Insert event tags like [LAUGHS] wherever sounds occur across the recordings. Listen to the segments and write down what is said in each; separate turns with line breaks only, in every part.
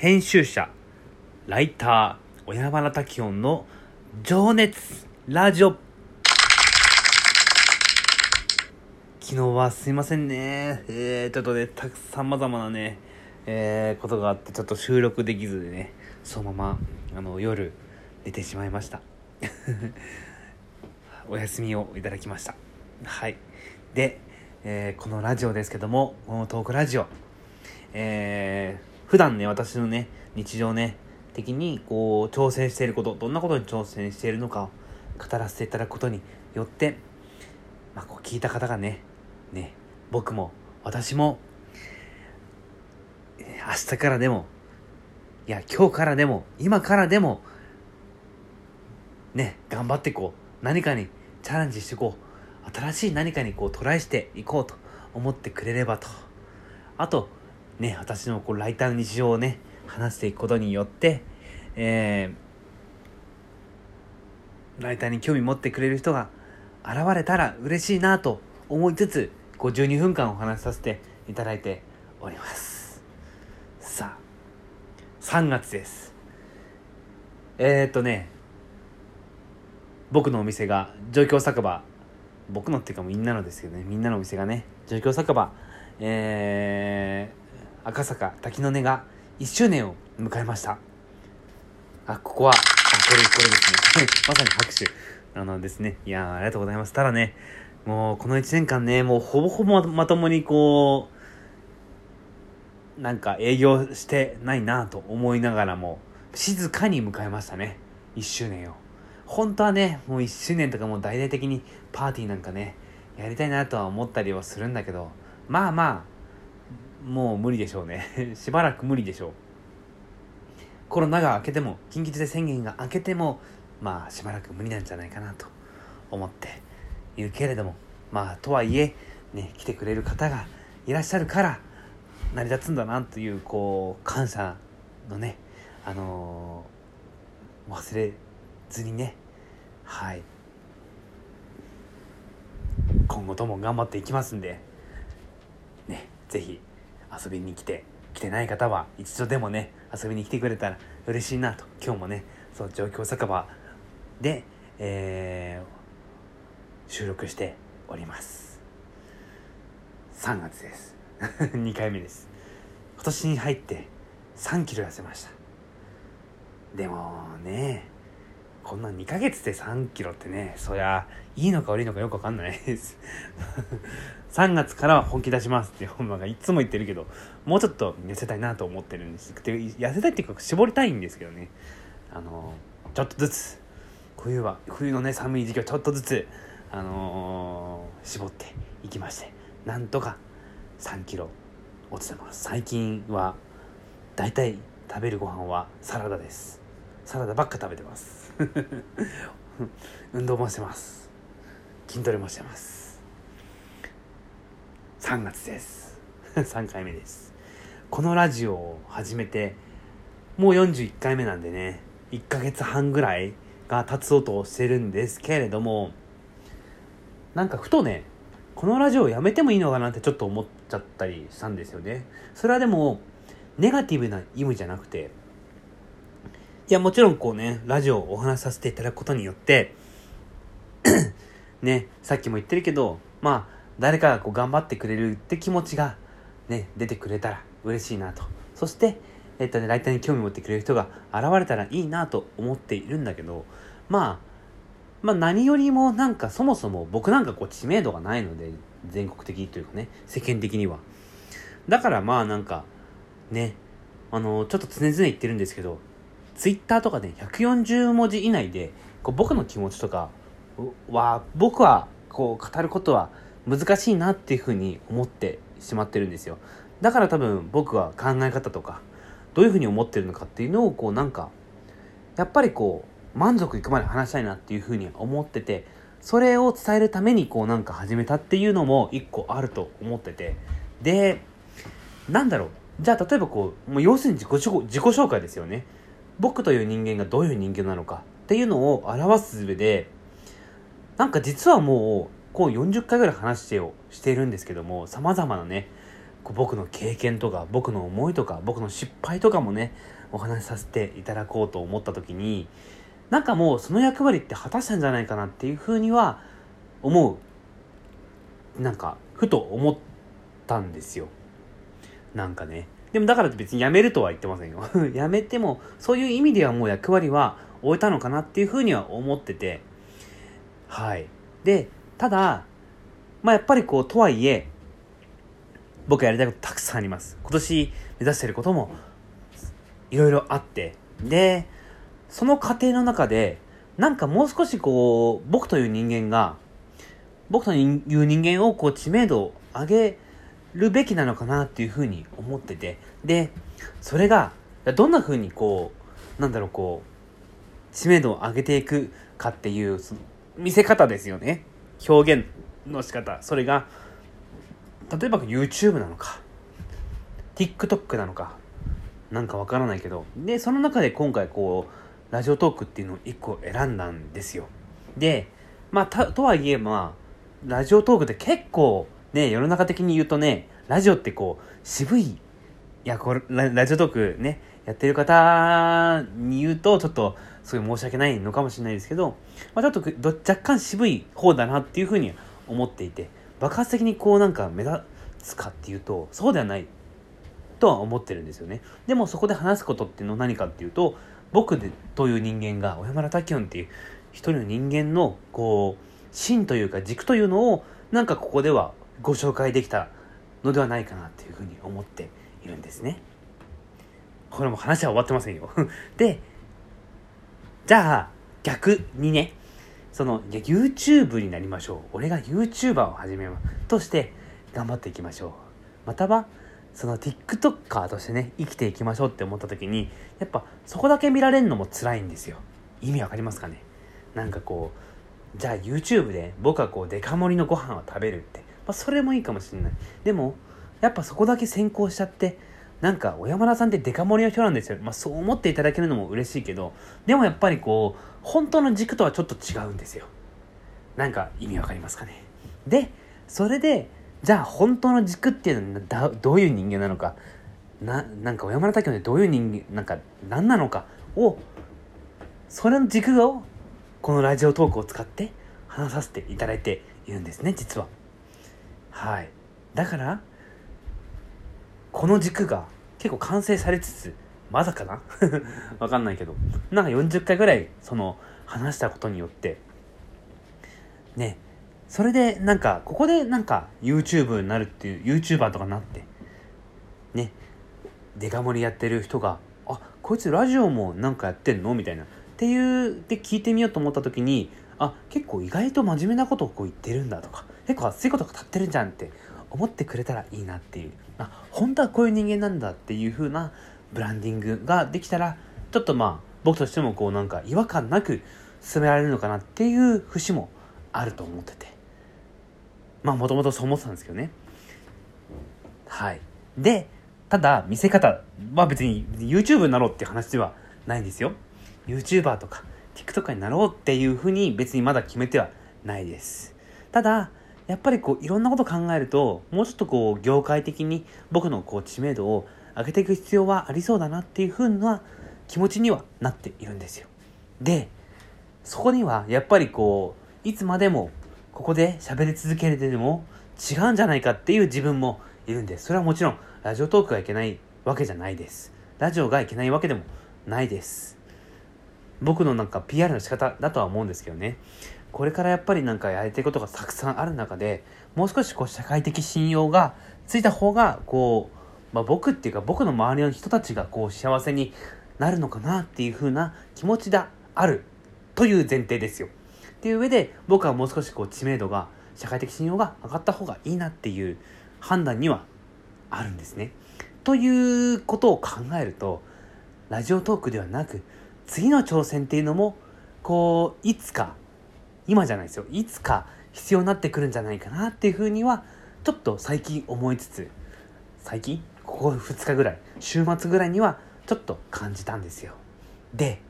編集者ライター小山田滝音の情熱ラジオ。昨日はすいませんね。えー、ちょっとねたくさんまざまなねえー、ことがあってちょっと収録できずでねそのままあの夜寝てしまいました。[LAUGHS] お休みをいただきました。はい。で、えー、このラジオですけどもこのトークラジオ。えー普段ね、私のね、日常ね、的にこう、挑戦していること、どんなことに挑戦しているのかを語らせていただくことによって、まあ、こう聞いた方がね、ね、僕も、私も、明日からでも、いや、今日からでも、今からでも、ね、頑張っていこう、何かにチャレンジしていこう。新しい何かにこうトライしていこうと思ってくれればと。あと、ね、私のこうライターの日常をね、話していくことによって、えー、ライターに興味持ってくれる人が現れたら嬉しいなと思いつつ、52分間お話しさせていただいております。さあ、3月です。えー、っとね、僕のお店が状況酒場、僕のっていうかみんなのですけどね、みんなのお店がね、状況酒場、えー、赤坂滝の根が1周年を迎えました。あ、ここは、あ、これ、これですね。[LAUGHS] まさに拍手。あのですね。いやありがとうございます。ただね、もうこの1年間ね、もうほぼほぼまともにこう、なんか営業してないなと思いながらも、静かに迎えましたね。1周年を。本当はね、もう1周年とかもう大々的にパーティーなんかね、やりたいなとは思ったりはするんだけど、まあまあ、もう無理でしょうね。[LAUGHS] しばらく無理でしょう。コロナが明けても緊急事態宣言が明けてもまあしばらく無理なんじゃないかなと思っているけれども。まあとはいえね来てくれる方がいらっしゃるから成り立つんだなというこう感謝のねあのー、忘れずにねはい。今後とも頑張っていきますんでね是非遊びに来て来てない方は一度でもね遊びに来てくれたら嬉しいなと。今日もねそう状況酒場で、えー、収録しております。3月です。[LAUGHS] 2回目です。今年に入って3キロ痩せました。でもねこんな2ヶ月で3キロってね、そりゃ、いいのか悪いのかよくわかんないです [LAUGHS] 3月からは本気出しますって本間がいつも言ってるけど、もうちょっと痩せたいなと思ってるんです。で痩せたいっていうか、絞りたいんですけどね。あの、ちょっとずつ、冬は、冬のね、寒い時期はちょっとずつ、あのー、絞っていきまして、なんとか3キロ落ちてます。最近は、だいたい食べるご飯はサラダです。サラダばっか食べてます。[LAUGHS] 運動もしてます。筋トレもしてます。3月です。[LAUGHS] 3回目です。このラジオを始めてもう41回目なんでね1ヶ月半ぐらいが経つ音をしてるんですけれどもなんかふとねこのラジオをやめてもいいのかなってちょっと思っちゃったりしたんですよね。それはでもネガティブな意味じゃなくていや、もちろんこうね、ラジオをお話しさせていただくことによってね、さっきも言ってるけど、まあ、誰かがこう頑張ってくれるって気持ちがね、出てくれたら嬉しいなと。そして、えっとね、ライターに興味持ってくれる人が現れたらいいなと思っているんだけど、まあ、まあ何よりもなんかそもそも僕なんかこう知名度がないので、全国的というかね、世間的には。だからまあなんか、ね、あの、ちょっと常々言ってるんですけど、ツイッターとかで140文字以内でこう僕の気持ちとかは僕はこう語ることは難しいなっていうふうに思ってしまってるんですよ。だから多分僕は考え方とかどういうふうに思ってるのかっていうのをこうなんかやっぱりこう満足いくまで話したいなっていうふうに思っててそれを伝えるためにこうなんか始めたっていうのも一個あると思ってて。でなんだろう。じゃあ例えばこうもう要するに自己自己紹介ですよね。僕という人間がどういう人間なのかっていうのを表す上でなんか実はもうこう40回ぐらい話してをしているんですけども様々なねこう僕の経験とか僕の思いとか僕の失敗とかもねお話しさせていただこうと思った時になんかもうその役割って果たしたんじゃないかなっていうふうには思う。なんかふと思ったんですよ。なんかね。でもだから別に辞めるとは言ってませんよ。[LAUGHS] 辞めてもそういう意味ではもう役割は終えたのかなっていうふうには思ってて。はい。でただまあやっぱりこうとはいえ僕やりたいことたくさんあります。今年目指してることもいろいろあって。でその過程の中でなんかもう少しこう僕という人間が僕という人間をこう知名度を上げるべきなのかなっていうふうに思ってて。でそれがどんなふうにこうなんだろうこう知名度を上げていくかっていうその見せ方ですよね。表現の仕方。それが例えば YouTube なのか TikTok なのかなんかわからないけど。でその中で今回こうラジオトークっていうのを1個選んだんですよ。でまあとはいえまあラジオトークって結構ね世の中的に言うとねラジオってこう渋いいやこれラジオトークねやってる方に言うとちょっとすごい申し訳ないのかもしれないですけど、まあ、ちょっと若干渋い方だなっていうふうに思っていて爆発的にこうなんか目立つかっていうとそうではないとは思ってるんですよね。でもそこで話すことっていうのは何かっていうと僕でという人間が小山田滝音っていう一人の人間のこう芯というか軸というのをなんかここではご紹介できたのではないかなっていうふうに思っているんですね。これも話は終わってませんよ。[LAUGHS] でじゃあ逆にねその YouTube になりましょう。俺が YouTuber を始めますとして頑張っていきましょう。またはその TikToker としてね生きていきましょうって思った時にやっぱそこだけ見られるのも辛いんですよ。意味わかりますかね？なんかこうじゃあ YouTube で僕はこうデカ盛りのご飯を食べるって、まあ、それもいいかもしれない。でもやっぱそこだけ先行しちゃってなんか小山田さんってデカ盛りの人なんですよ、まあ、そう思っていただけるのも嬉しいけどでもやっぱりこう本当の軸とはちょっと違うんですよ。なんか意味わかりますかね。でそれでじゃあ本当の軸っていうのはどういう人間なのか。ななんか小山田滝でどういう人間なんか何なのか。をそれの軸をこのラジオトークを使って話させていただいているんですね実は。はい。だからこの軸が結構完成されつつまだかな？[LAUGHS] わかんないけど。なんか40回ぐらいその話したことによって。ね。それでなんかここでなんか YouTube になるっていう YouTuber とかなって。ね。デカ盛りやってる人があこいつラジオもなんかやってんの？みたいな。っていうで聞いてみようと思った時にあ結構意外と真面目なことをこう言ってるんだとか。結構熱いことが立ってるじゃんって思ってくれたらいいなっていう。あ本当はこういう人間なんだっていう風なブランディングができたらちょっとまあ僕としてもこうなんか違和感なく進められるのかなっていう節もあると思ってて。まあもともとそう思ってたんですけどね。はい。でただ見せ方は別に YouTube になろうっていう話ではないんですよ。YouTuber とか TikTok になろうっていうふうに別にまだ決めてはないです。ただやっぱりこういろんなこと考えるともうちょっとこう業界的に僕のこう知名度を上げていく必要はありそうだなっていうふうな気持ちにはなっているんですよ。で、そこにはやっぱりこう、いつまでもここで喋り続けるでも違うんじゃないかっていう自分もいるんです。それはもちろんラジオトークがいけないわけじゃないです。ラジオがいけないわけでもないです。僕のなんか PR の仕方だとは思うんですけどね。これからやっぱりなんかやりたいことがたくさんある中でもう少しこう社会的信用がついた方がこうまあ、僕っていうか僕の周りの人たちがこう幸せになるのかなっていう風な気持ちがあるという前提ですよ。っていう上で僕はもう少しこう知名度が社会的信用が上がった方がいいなっていう判断にはあるんですね。ということを考えるとラジオトークではなく次の挑戦っていうのもこういつか今じゃないですよ。いつか必要になってくるんじゃないかなっていうふうにはちょっと最近思いつつ最近？ここ2日ぐらい。週末ぐらいにはちょっと感じたんですよ。で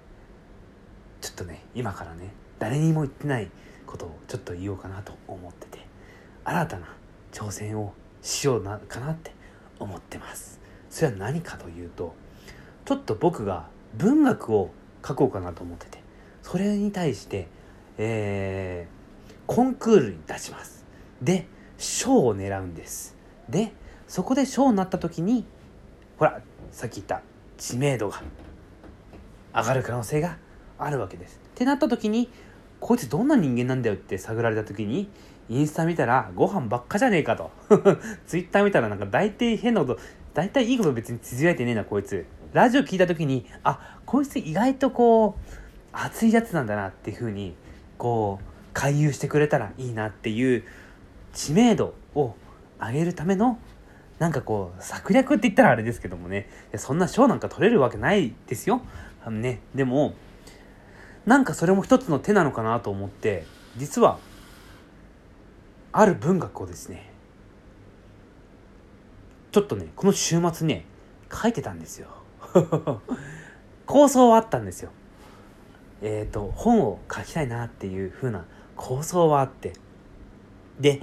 ちょっとね今からね誰にも言ってないことをちょっと言おうかなと思ってて新たな挑戦をしようなかなって思ってます。それは何かというとちょっと僕が文学を書こうかなと思っててそれに対してえー、コンクールに出します。で賞を狙うんです。でそこで賞になった時にほらさっき言った知名度が上がる可能性があるわけです。ってなった時にこいつどんな人間なんだよって探られた時にインスタ見たらご飯ばっかじゃねえかと。[LAUGHS] ツイッター見たらなんか大体変なこと大体いいこと別につぶやいてねえなこいつ。ラジオ聞いた時にあこいつ意外とこう熱いやつなんだなっていうふうにこう回遊してくれたらいいなっていう知名度を上げるためのなんかこう策略って言ったらあれですけどもね。そんな賞なんか取れるわけないですよ。あのねでもなんかそれも一つの手なのかなと思って実はある文学をですねちょっとねこの週末ね書いてたんですよ。[LAUGHS] 構想はあったんですよ。えっ、ー、と本を書きたいなっていう風な構想はあって。で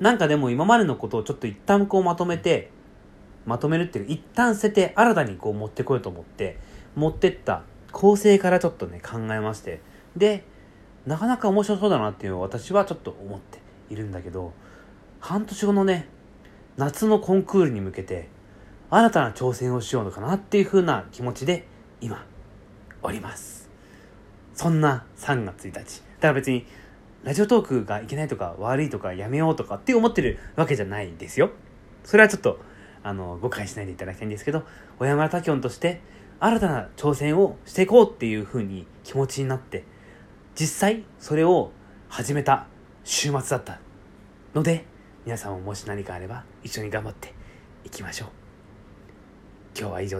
なんかでも今までのことをちょっと一旦こうまとめてまとめるっていう一旦捨てて新たにこう持ってこようと思って持ってった構成からちょっとね考えまして。でなかなか面白そうだなっていうのを私はちょっと思っているんだけど半年後のね夏のコンクールに向けて新たな挑戦をしようのかなっていう風な気持ちで今おります。そんな3月1日だから別にラジオトークがいけないとか悪いとかやめようとかって思ってるわけじゃないんですよ。それはちょっとあの誤解しないでいただきたいんですけど小山田滝音として新たな挑戦をしていこうっていう風に気持ちになって実際それを始めた週末だったので皆さんももし何かあれば一緒に頑張っていきましょう。今日は以上です。